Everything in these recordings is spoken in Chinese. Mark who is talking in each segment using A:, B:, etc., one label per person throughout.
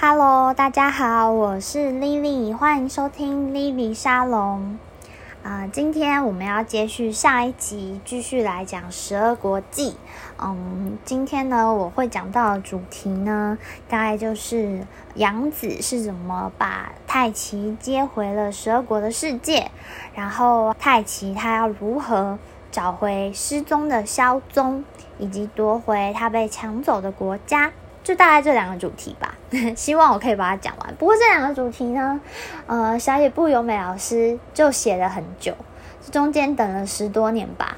A: Hello，大家好，我是 Lily，欢迎收听 Lily 沙龙。啊、今天我们要接续上一集，继续来讲十二国记。嗯，今天呢，我会讲到的主题呢，大概就是杨紫是怎么把太奇接回了十二国的世界，然后太奇他要如何找回失踪的萧宗，以及夺回他被抢走的国家。就大概这两个主题吧，希望我可以把它讲完。不过这两个主题呢，呃，小野部由美老师就写了很久，中间等了十多年吧。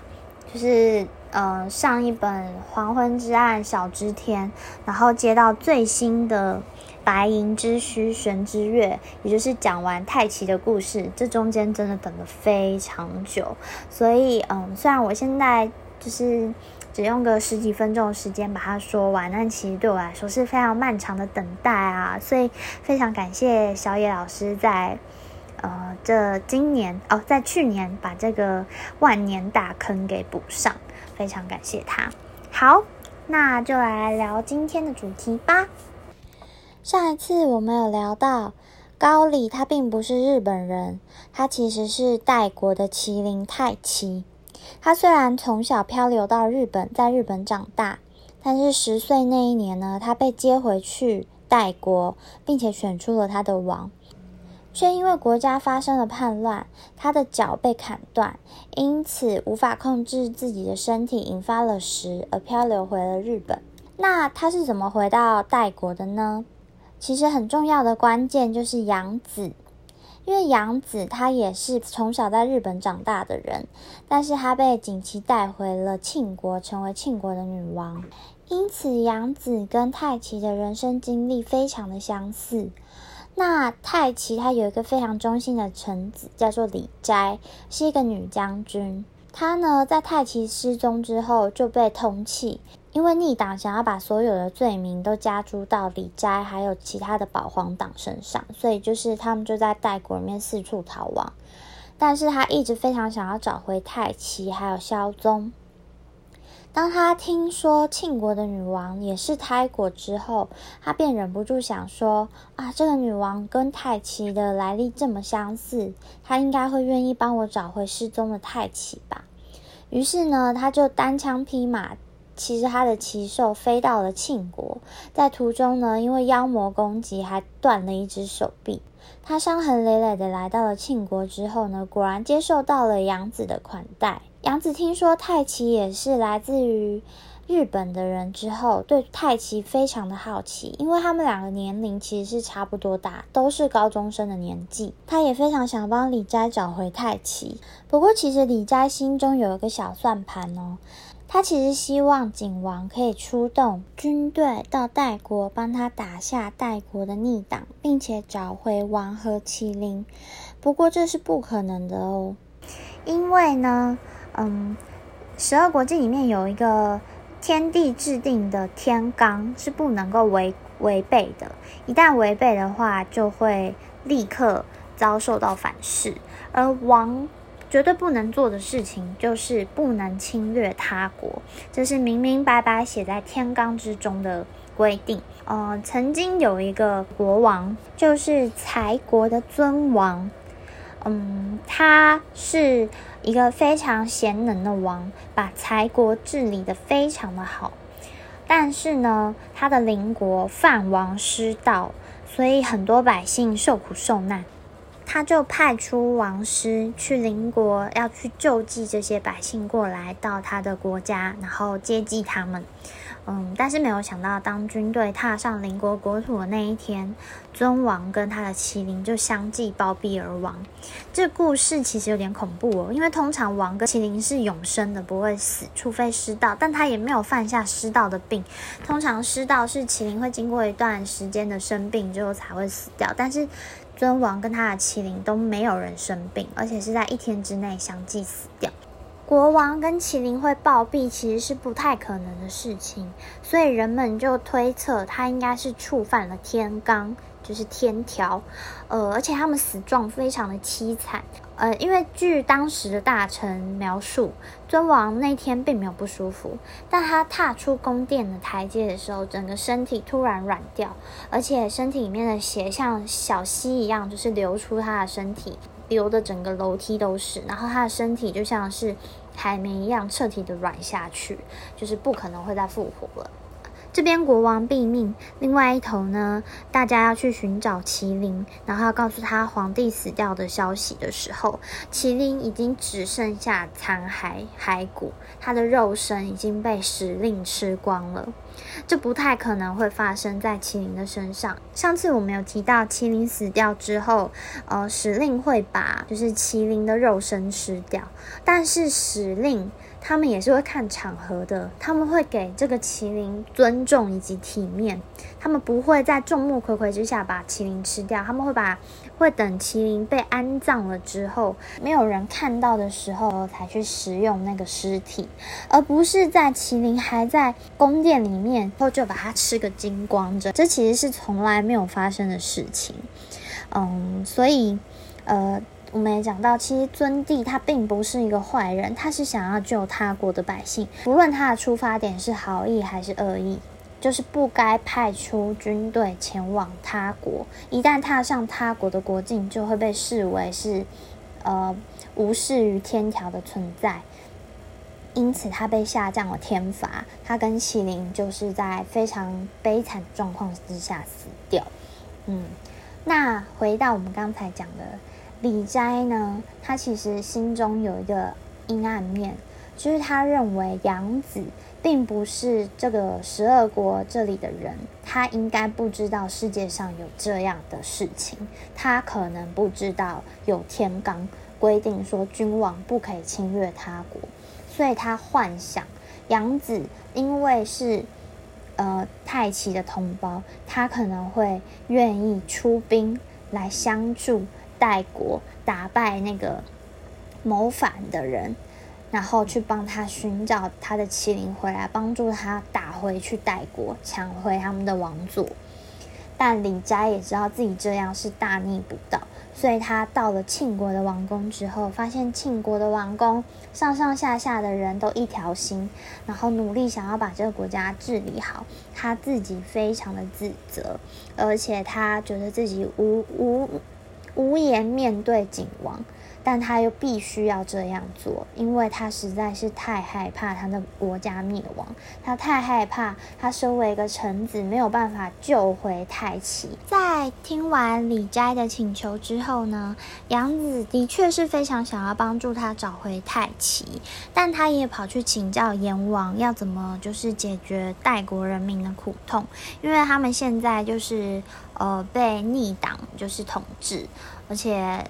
A: 就是呃，上一本《黄昏之暗晓之天》，然后接到最新的《白银之虚玄之月》，也就是讲完太奇的故事，这中间真的等了非常久。所以，嗯、虽然我现在就是。只用个十几分钟的时间把它说完，但其实对我来说是非常漫长的等待啊！所以非常感谢小野老师在呃这今年哦，在去年把这个万年大坑给补上，非常感谢他。好，那就来聊今天的主题吧。上一次我们有聊到高丽，他并不是日本人，他其实是代国的麒麟太奇。他虽然从小漂流到日本，在日本长大，但是十岁那一年呢，他被接回去代国，并且选出了他的王，却因为国家发生了叛乱，他的脚被砍断，因此无法控制自己的身体，引发了石，而漂流回了日本。那他是怎么回到代国的呢？其实很重要的关键就是杨子。因为杨紫她也是从小在日本长大的人，但是她被景琦带回了庆国，成为庆国的女王。因此，杨紫跟太奇的人生经历非常的相似。那太奇她有一个非常忠心的臣子，叫做李斋，是一个女将军。她呢，在太奇失踪之后就被通缉。因为逆党想要把所有的罪名都加诸到李斋还有其他的保皇党身上，所以就是他们就在代国里面四处逃亡。但是他一直非常想要找回太奇还有萧宗。当他听说庆国的女王也是胎国之后，他便忍不住想说：啊，这个女王跟太奇的来历这么相似，她应该会愿意帮我找回失踪的太奇吧。于是呢，他就单枪匹马。其实他的奇兽飞到了庆国，在途中呢，因为妖魔攻击，还断了一只手臂。他伤痕累累的来到了庆国之后呢，果然接受到了杨子的款待。杨子听说太奇也是来自于日本的人之后，对太奇非常的好奇，因为他们两个年龄其实是差不多大，都是高中生的年纪。他也非常想帮李斋找回太奇，不过其实李斋心中有一个小算盘哦。他其实希望景王可以出动军队到代国，帮他打下代国的逆党，并且找回王和麒麟。不过这是不可能的哦，因为呢，嗯，十二国记里面有一个天地制定的天罡是不能够违违背的，一旦违背的话，就会立刻遭受到反噬，而王。绝对不能做的事情就是不能侵略他国，这是明明白白写在天罡之中的规定。呃，曾经有一个国王，就是柴国的尊王，嗯，他是一个非常贤能的王，把柴国治理得非常的好。但是呢，他的邻国范王失道，所以很多百姓受苦受难。他就派出王师去邻国，要去救济这些百姓过来到他的国家，然后接济他们。嗯，但是没有想到，当军队踏上邻国国土的那一天，尊王跟他的麒麟就相继暴毙而亡。这故事其实有点恐怖哦，因为通常王跟麒麟是永生的，不会死，除非失道，但他也没有犯下失道的病。通常失道是麒麟会经过一段时间的生病之后才会死掉，但是。尊王跟他的麒麟都没有人生病，而且是在一天之内相继死掉。国王跟麒麟会暴毙，其实是不太可能的事情，所以人们就推测他应该是触犯了天罡。就是天条，呃，而且他们死状非常的凄惨，呃，因为据当时的大臣描述，尊王那天并没有不舒服，但他踏出宫殿的台阶的时候，整个身体突然软掉，而且身体里面的血像小溪一样，就是流出他的身体，流的整个楼梯都是，然后他的身体就像是海绵一样彻底的软下去，就是不可能会再复活了。这边国王毙命，另外一头呢，大家要去寻找麒麟，然后要告诉他皇帝死掉的消息的时候，麒麟已经只剩下残骸骸骨，他的肉身已经被时令吃光了。这不太可能会发生在麒麟的身上。上次我们有提到，麒麟死掉之后，呃，时令会把就是麒麟的肉身吃掉，但是时令。他们也是会看场合的，他们会给这个麒麟尊重以及体面，他们不会在众目睽睽之下把麒麟吃掉，他们会把会等麒麟被安葬了之后，没有人看到的时候才去食用那个尸体，而不是在麒麟还在宫殿里面后就把它吃个精光着，这其实是从来没有发生的事情。嗯，所以呃。我们也讲到，其实尊帝他并不是一个坏人，他是想要救他国的百姓，不论他的出发点是好意还是恶意，就是不该派出军队前往他国。一旦踏上他国的国境，就会被视为是呃无视于天条的存在，因此他被下降了天罚。他跟麒麟就是在非常悲惨状况之下死掉。嗯，那回到我们刚才讲的。李斋呢，他其实心中有一个阴暗面，就是他认为杨子并不是这个十二国这里的人，他应该不知道世界上有这样的事情，他可能不知道有天罡规定说君王不可以侵略他国，所以他幻想杨子因为是呃太齐的同胞，他可能会愿意出兵来相助。代国打败那个谋反的人，然后去帮他寻找他的麒麟回来，帮助他打回去代国，抢回他们的王座。但李斋也知道自己这样是大逆不道，所以他到了庆国的王宫之后，发现庆国的王宫上上下下的人都一条心，然后努力想要把这个国家治理好。他自己非常的自责，而且他觉得自己无无。无颜面对景王，但他又必须要这样做，因为他实在是太害怕他的国家灭亡，他太害怕他身为一个臣子没有办法救回太齐。在听完李斋的请求之后呢，杨子的确是非常想要帮助他找回太齐，但他也跑去请教阎王要怎么就是解决代国人民的苦痛，因为他们现在就是。呃，被逆党就是统治，而且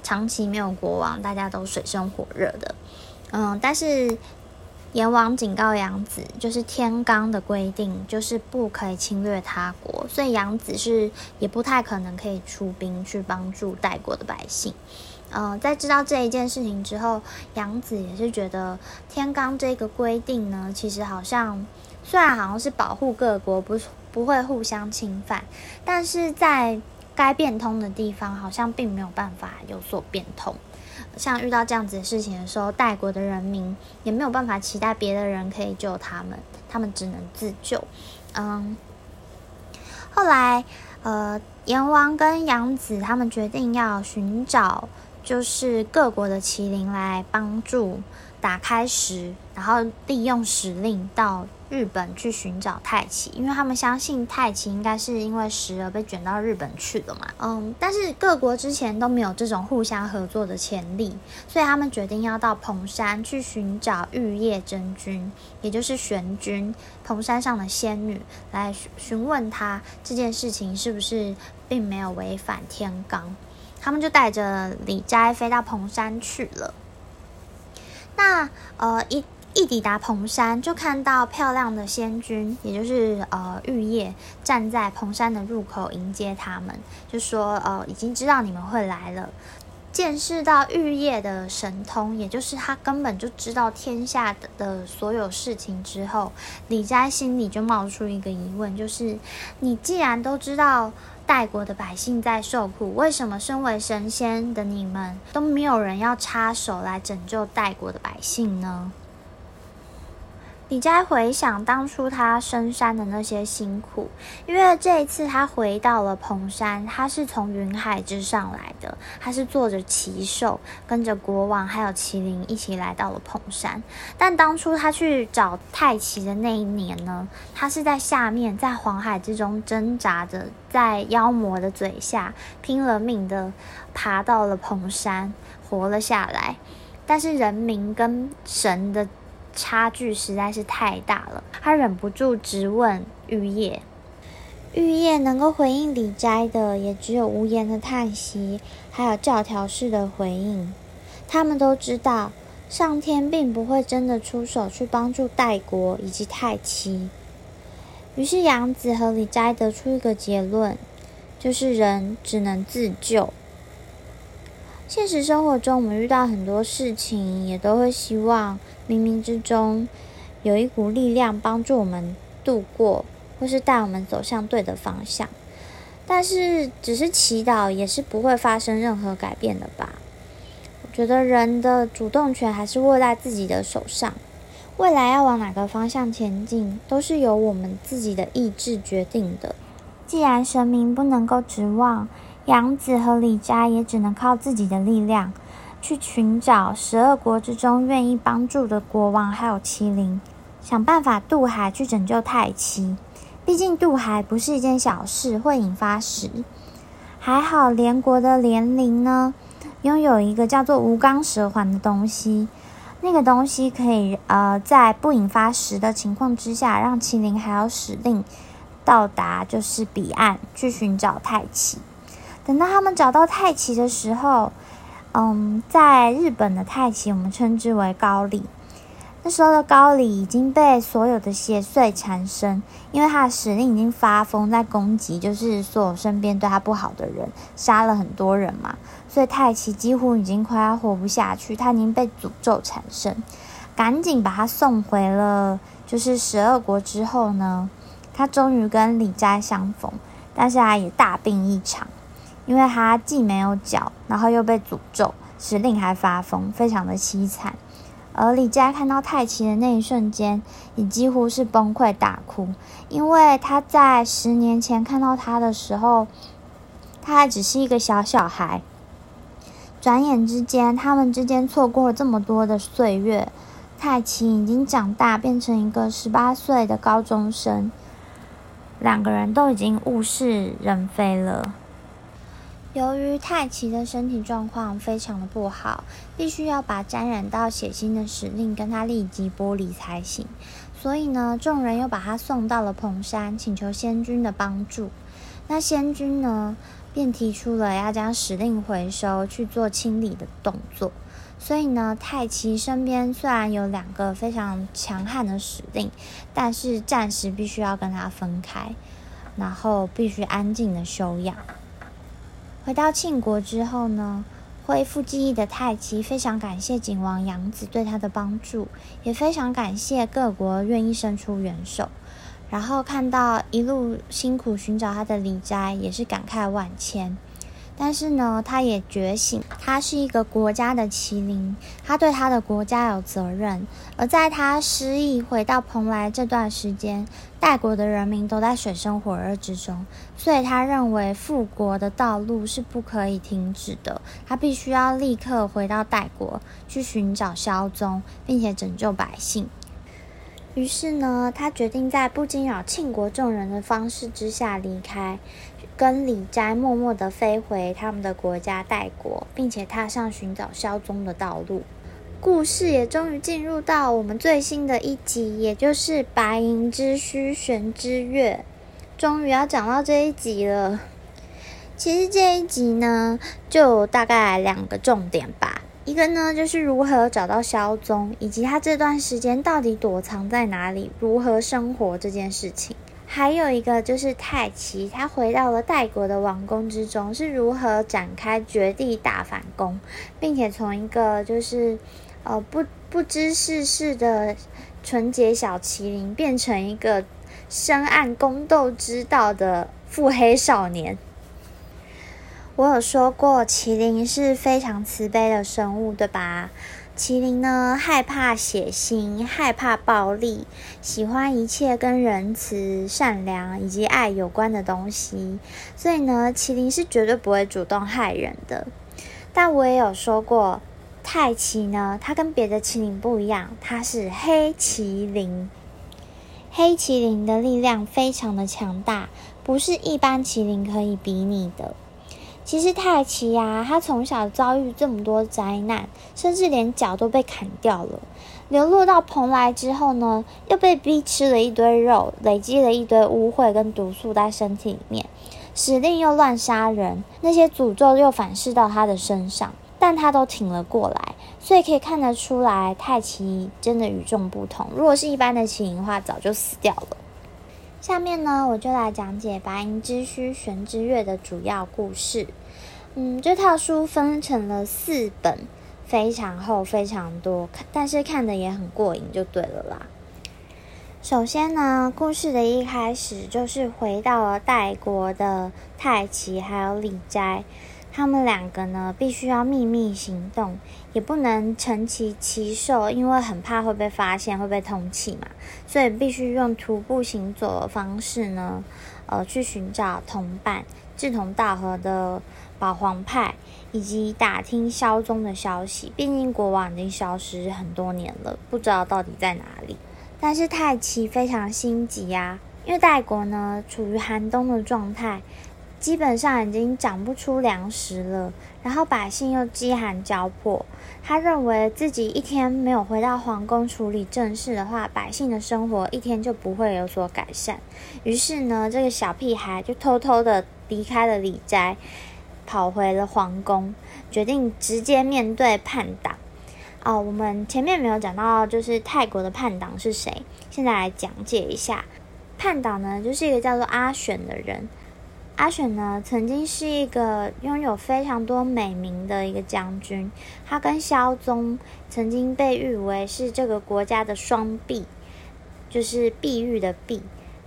A: 长期没有国王，大家都水深火热的。嗯，但是阎王警告杨子，就是天罡的规定，就是不可以侵略他国，所以杨子是也不太可能可以出兵去帮助代国的百姓。嗯，在知道这一件事情之后，杨子也是觉得天罡这个规定呢，其实好像虽然好像是保护各国，不。不会互相侵犯，但是在该变通的地方，好像并没有办法有所变通。像遇到这样子的事情的时候，代国的人民也没有办法期待别的人可以救他们，他们只能自救。嗯，后来，呃，阎王跟杨子他们决定要寻找，就是各国的麒麟来帮助打开石，然后利用石令到。日本去寻找太奇，因为他们相信太奇应该是因为时而被卷到日本去的嘛。嗯，但是各国之前都没有这种互相合作的潜力，所以他们决定要到蓬山去寻找玉叶真君，也就是玄君，蓬山上的仙女，来询问他这件事情是不是并没有违反天罡。他们就带着李斋飞到蓬山去了。那呃一。一抵达蓬山，就看到漂亮的仙君，也就是呃玉叶，站在蓬山的入口迎接他们，就说呃已经知道你们会来了。见识到玉叶的神通，也就是他根本就知道天下的的所有事情之后，李斋心里就冒出一个疑问，就是你既然都知道代国的百姓在受苦，为什么身为神仙的你们都没有人要插手来拯救代国的百姓呢？你再回想当初他深山的那些辛苦，因为这一次他回到了蓬山，他是从云海之上来的，他是坐着奇兽，跟着国王还有麒麟一起来到了蓬山。但当初他去找太奇的那一年呢，他是在下面，在黄海之中挣扎着，在妖魔的嘴下拼了命的爬到了蓬山，活了下来。但是人民跟神的。差距实在是太大了，他忍不住直问玉叶。玉叶能够回应李斋的，也只有无言的叹息，还有教条式的回应。他们都知道，上天并不会真的出手去帮助代国以及太七。于是杨子和李斋得出一个结论，就是人只能自救。现实生活中，我们遇到很多事情，也都会希望冥冥之中有一股力量帮助我们度过，或是带我们走向对的方向。但是，只是祈祷也是不会发生任何改变的吧？我觉得人的主动权还是握在自己的手上，未来要往哪个方向前进，都是由我们自己的意志决定的。既然神明不能够指望。杨子和李家也只能靠自己的力量，去寻找十二国之中愿意帮助的国王，还有麒麟，想办法渡海去拯救太七。毕竟渡海不是一件小事，会引发石。还好连国的连陵呢，拥有一个叫做无刚蛇环的东西，那个东西可以呃在不引发石的情况之下，让麒麟还有使令到达就是彼岸去寻找太七。等到他们找到太奇的时候，嗯，在日本的太奇，我们称之为高丽。那时候的高丽已经被所有的邪祟缠身，因为他的使令已经发疯，在攻击，就是所有身边对他不好的人，杀了很多人嘛。所以太奇几乎已经快要活不下去，他已经被诅咒缠身，赶紧把他送回了就是十二国之后呢，他终于跟李斋相逢，但是他也大病一场。因为他既没有脚，然后又被诅咒，使令还发疯，非常的凄惨。而李佳看到太奇的那一瞬间，也几乎是崩溃大哭，因为他在十年前看到他的时候，他还只是一个小小孩。转眼之间，他们之间错过了这么多的岁月，太奇已经长大，变成一个十八岁的高中生，两个人都已经物是人非了。由于太奇的身体状况非常的不好，必须要把沾染到血腥的使令跟他立即剥离才行。所以呢，众人又把他送到了蓬山，请求仙君的帮助。那仙君呢，便提出了要将使令回收，去做清理的动作。所以呢，太奇身边虽然有两个非常强悍的使令，但是暂时必须要跟他分开，然后必须安静的休养。回到庆国之后呢，恢复记忆的太极非常感谢景王杨子对他的帮助，也非常感谢各国愿意伸出援手。然后看到一路辛苦寻找他的李斋，也是感慨万千。但是呢，他也觉醒，他是一个国家的麒麟，他对他的国家有责任。而在他失忆回到蓬莱这段时间，代国的人民都在水深火热之中，所以他认为复国的道路是不可以停止的，他必须要立刻回到代国去寻找萧宗，并且拯救百姓。于是呢，他决定在不惊扰庆国众人的方式之下离开。跟李斋默默地飞回他们的国家代国，并且踏上寻找萧宗的道路。故事也终于进入到我们最新的一集，也就是白银之虚玄之月，终于要讲到这一集了。其实这一集呢，就大概两个重点吧。一个呢，就是如何找到萧宗，以及他这段时间到底躲藏在哪里，如何生活这件事情。还有一个就是太奇，他回到了代国的王宫之中，是如何展开绝地大反攻，并且从一个就是呃不不知世事的纯洁小麒麟，变成一个深谙宫斗之道的腹黑少年。我有说过，麒麟是非常慈悲的生物，对吧？麒麟呢，害怕血腥，害怕暴力，喜欢一切跟仁慈、善良以及爱有关的东西。所以呢，麒麟是绝对不会主动害人的。但我也有说过，太奇呢，它跟别的麒麟不一样，它是黑麒麟。黑麒麟的力量非常的强大，不是一般麒麟可以比拟的。其实太奇呀，他从小遭遇这么多灾难，甚至连脚都被砍掉了。流落到蓬莱之后呢，又被逼吃了一堆肉，累积了一堆污秽跟毒素在身体里面，使令又乱杀人，那些诅咒又反噬到他的身上，但他都挺了过来。所以可以看得出来，太奇真的与众不同。如果是一般的麒麟话，早就死掉了。下面呢，我就来讲解《白银之须玄之月》的主要故事。嗯，这套书分成了四本，非常厚，非常多，但是看的也很过瘾，就对了啦。首先呢，故事的一开始就是回到了代国的太奇还有李斋。他们两个呢，必须要秘密行动，也不能乘骑奇兽，因为很怕会被发现，会被通缉嘛，所以必须用徒步行走的方式呢，呃，去寻找同伴，志同道合的保皇派，以及打听萧宗的消息。毕竟国王已经消失很多年了，不知道到底在哪里。但是太奇非常心急啊，因为代国呢处于寒冬的状态。基本上已经长不出粮食了，然后百姓又饥寒交迫。他认为自己一天没有回到皇宫处理政事的话，百姓的生活一天就不会有所改善。于是呢，这个小屁孩就偷偷的离开了李斋，跑回了皇宫，决定直接面对叛党。哦，我们前面没有讲到，就是泰国的叛党是谁？现在来讲解一下，叛党呢，就是一个叫做阿选的人。阿选呢，曾经是一个拥有非常多美名的一个将军，他跟萧宗曾经被誉为是这个国家的双璧，就是碧玉的碧，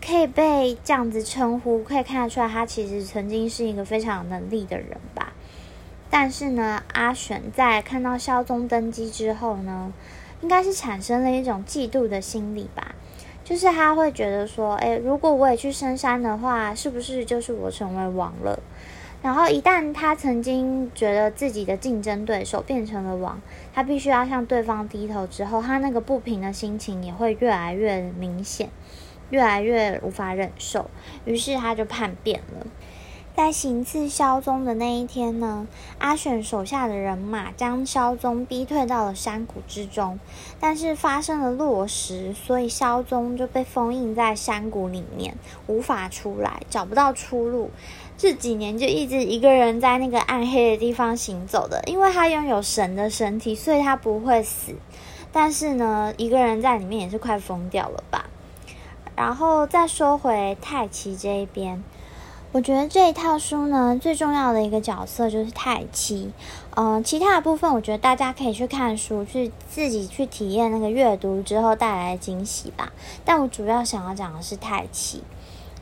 A: 可以被这样子称呼，可以看得出来他其实曾经是一个非常有能力的人吧。但是呢，阿选在看到萧宗登基之后呢，应该是产生了一种嫉妒的心理吧。就是他会觉得说，诶，如果我也去深山的话，是不是就是我成为王了？然后一旦他曾经觉得自己的竞争对手变成了王，他必须要向对方低头之后，他那个不平的心情也会越来越明显，越来越无法忍受，于是他就叛变了。在行刺萧宗的那一天呢，阿选手下的人马将萧宗逼退到了山谷之中，但是发生了落石，所以萧宗就被封印在山谷里面，无法出来，找不到出路。这几年就一直一个人在那个暗黑的地方行走的，因为他拥有神的身体，所以他不会死。但是呢，一个人在里面也是快疯掉了吧。然后再说回太奇这一边。我觉得这一套书呢，最重要的一个角色就是太奇。嗯、其他的部分我觉得大家可以去看书，去自己去体验那个阅读之后带来的惊喜吧。但我主要想要讲的是太奇。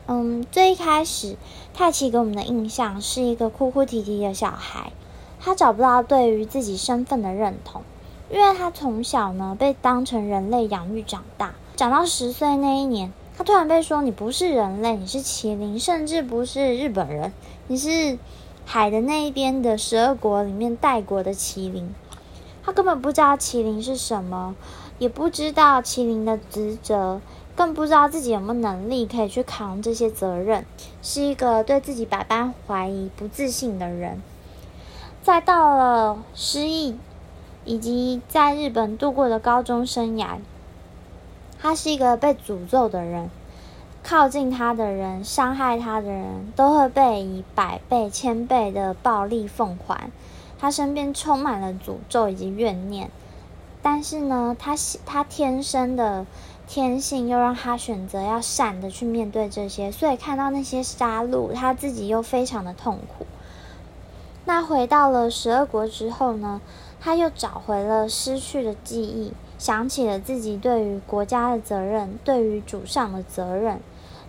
A: 嗯，最一开始，太奇给我们的印象是一个哭哭啼啼的小孩，他找不到对于自己身份的认同，因为他从小呢被当成人类养育长大，长到十岁那一年。他突然被说，你不是人类，你是麒麟，甚至不是日本人，你是海的那一边的十二国里面代国的麒麟。他根本不知道麒麟是什么，也不知道麒麟的职责，更不知道自己有没有能力可以去扛这些责任，是一个对自己百般怀疑、不自信的人。再到了失忆，以及在日本度过的高中生涯。他是一个被诅咒的人，靠近他的人、伤害他的人都会被以百倍、千倍的暴力奉还。他身边充满了诅咒以及怨念，但是呢，他他天生的天性又让他选择要闪的去面对这些，所以看到那些杀戮，他自己又非常的痛苦。那回到了十二国之后呢，他又找回了失去的记忆，想起了自己对于国家的责任，对于主上的责任。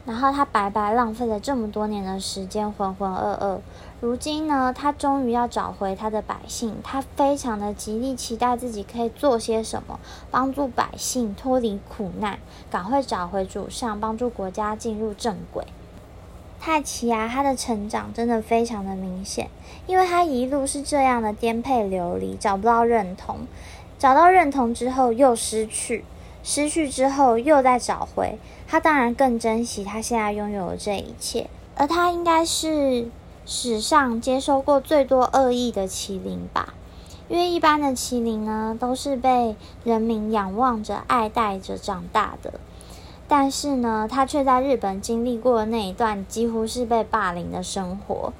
A: 然后他白白浪费了这么多年的时间，浑浑噩噩。如今呢，他终于要找回他的百姓，他非常的极力期待自己可以做些什么，帮助百姓脱离苦难，赶快找回主上，帮助国家进入正轨。太奇啊，他的成长真的非常的明显，因为他一路是这样的颠沛流离，找不到认同，找到认同之后又失去。失去之后又再找回，他当然更珍惜他现在拥有的这一切。而他应该是史上接收过最多恶意的麒麟吧？因为一般的麒麟呢，都是被人民仰望着、爱戴着长大的。但是呢，他却在日本经历过那一段几乎是被霸凌的生活。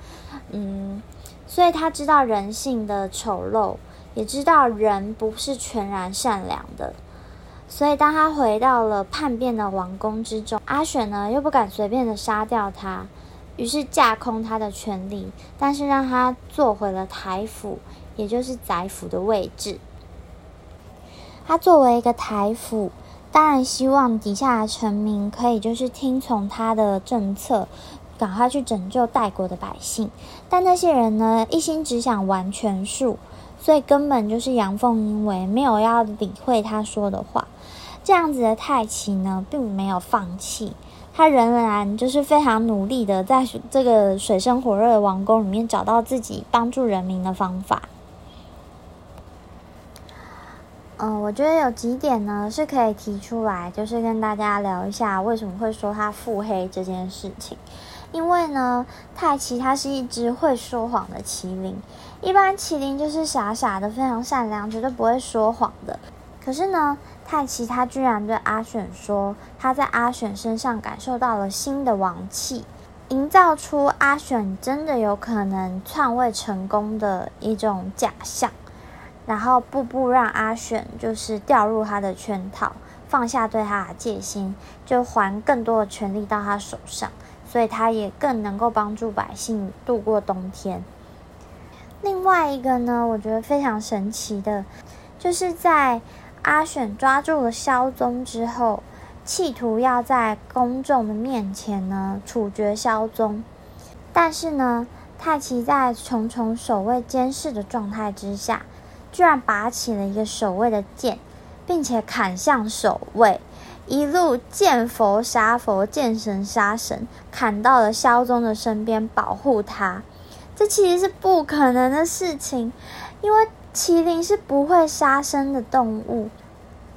A: 嗯，所以他知道人性的丑陋，也知道人不是全然善良的。所以，当他回到了叛变的王宫之中，阿选呢又不敢随便的杀掉他，于是架空他的权力，但是让他坐回了台府，也就是宰府的位置。他作为一个台府，当然希望底下的臣民可以就是听从他的政策，赶快去拯救代国的百姓。但那些人呢，一心只想玩权术，所以根本就是阳奉阴违，没有要理会他说的话。这样子的太奇呢，并没有放弃，他仍然就是非常努力的，在这个水深火热的王宫里面找到自己帮助人民的方法。嗯，我觉得有几点呢是可以提出来，就是跟大家聊一下为什么会说他腹黑这件事情。因为呢，太奇他是一只会说谎的麒麟，一般麒麟就是傻傻的，非常善良，绝对不会说谎的。可是呢，太奇他居然对阿选说，他在阿选身上感受到了新的王气，营造出阿选真的有可能篡位成功的一种假象，然后步步让阿选就是掉入他的圈套，放下对他的戒心，就还更多的权力到他手上，所以他也更能够帮助百姓度过冬天。另外一个呢，我觉得非常神奇的，就是在。阿选抓住了萧宗之后，企图要在公众的面前呢处决萧宗，但是呢，太奇在重重守卫监视的状态之下，居然拔起了一个守卫的剑，并且砍向守卫，一路见佛杀佛，见神杀神，砍到了萧宗的身边保护他。这其实是不可能的事情，因为。麒麟是不会杀生的动物，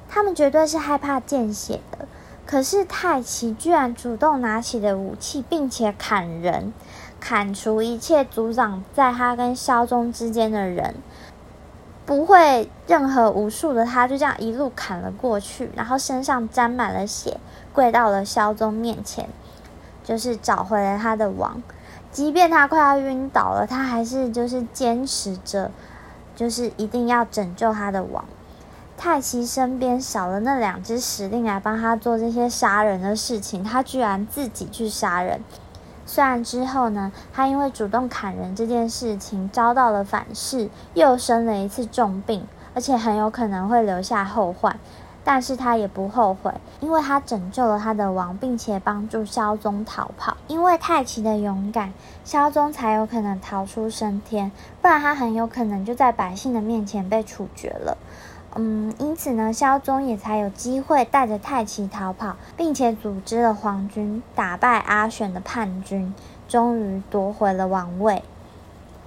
A: 他们绝对是害怕见血的。可是太奇居然主动拿起了武器，并且砍人，砍除一切阻挡在他跟萧宗之间的人，不会任何武术的他，就这样一路砍了过去，然后身上沾满了血，跪到了萧宗面前，就是找回了他的王。即便他快要晕倒了，他还是就是坚持着。就是一定要拯救他的王。太奇身边少了那两只使令来帮他做这些杀人的事情，他居然自己去杀人。虽然之后呢，他因为主动砍人这件事情遭到了反噬，又生了一次重病，而且很有可能会留下后患。但是他也不后悔，因为他拯救了他的王，并且帮助萧宗逃跑。因为太奇的勇敢，萧宗才有可能逃出升天，不然他很有可能就在百姓的面前被处决了。嗯，因此呢，萧宗也才有机会带着太奇逃跑，并且组织了皇军打败阿选的叛军，终于夺回了王位。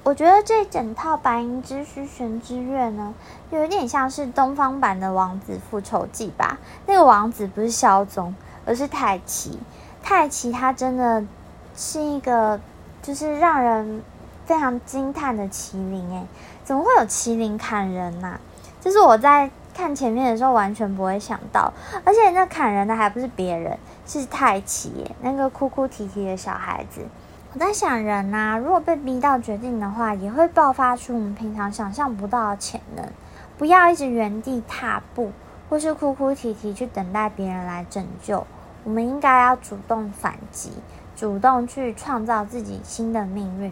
A: 我觉得这整套白银之虚玄之月呢，有一点像是东方版的《王子复仇记》吧。那个王子不是萧宗，而是太奇。太奇他真的是一个，就是让人非常惊叹的麒麟诶，怎么会有麒麟砍人呐、啊？就是我在看前面的时候完全不会想到，而且那砍人的还不是别人，是太奇耶，那个哭哭啼啼的小孩子。我在想，人呐、啊，如果被逼到绝境的话，也会爆发出我们平常想象不到的潜能。不要一直原地踏步，或是哭哭啼啼去等待别人来拯救。我们应该要主动反击，主动去创造自己新的命运。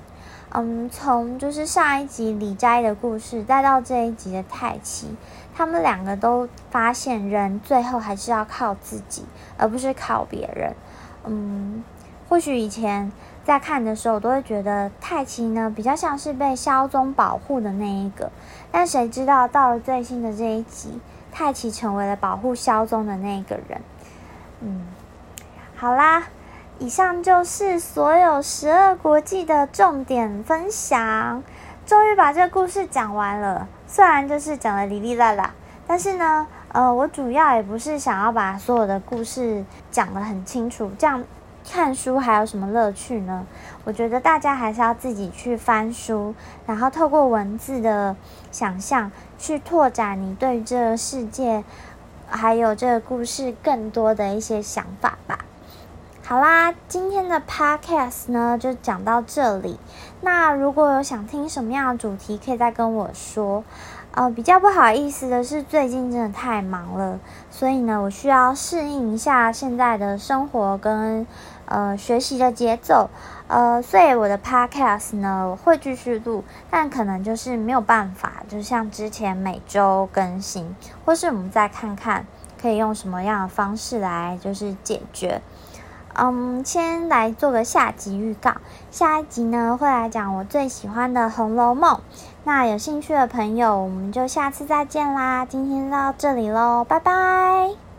A: 嗯，从就是上一集李斋的故事，再到这一集的太奇，他们两个都发现人最后还是要靠自己，而不是靠别人。嗯，或许以前在看的时候，我都会觉得太七呢比较像是被萧宗保护的那一个，但谁知道到了最新的这一集，太七成为了保护萧宗的那一个人。嗯，好啦。以上就是所有十二国记的重点分享，终于把这个故事讲完了。虽然就是讲的哩哩啦啦，但是呢，呃，我主要也不是想要把所有的故事讲得很清楚，这样看书还有什么乐趣呢？我觉得大家还是要自己去翻书，然后透过文字的想象去拓展你对这个世界还有这个故事更多的一些想法吧。好啦，今天的 podcast 呢就讲到这里。那如果有想听什么样的主题，可以再跟我说。呃，比较不好意思的是，最近真的太忙了，所以呢，我需要适应一下现在的生活跟呃学习的节奏。呃，所以我的 podcast 呢我会继续录，但可能就是没有办法，就像之前每周更新，或是我们再看看可以用什么样的方式来就是解决。嗯，先来做个下集预告。下一集呢，会来讲我最喜欢的《红楼梦》。那有兴趣的朋友，我们就下次再见啦！今天到这里喽，拜拜。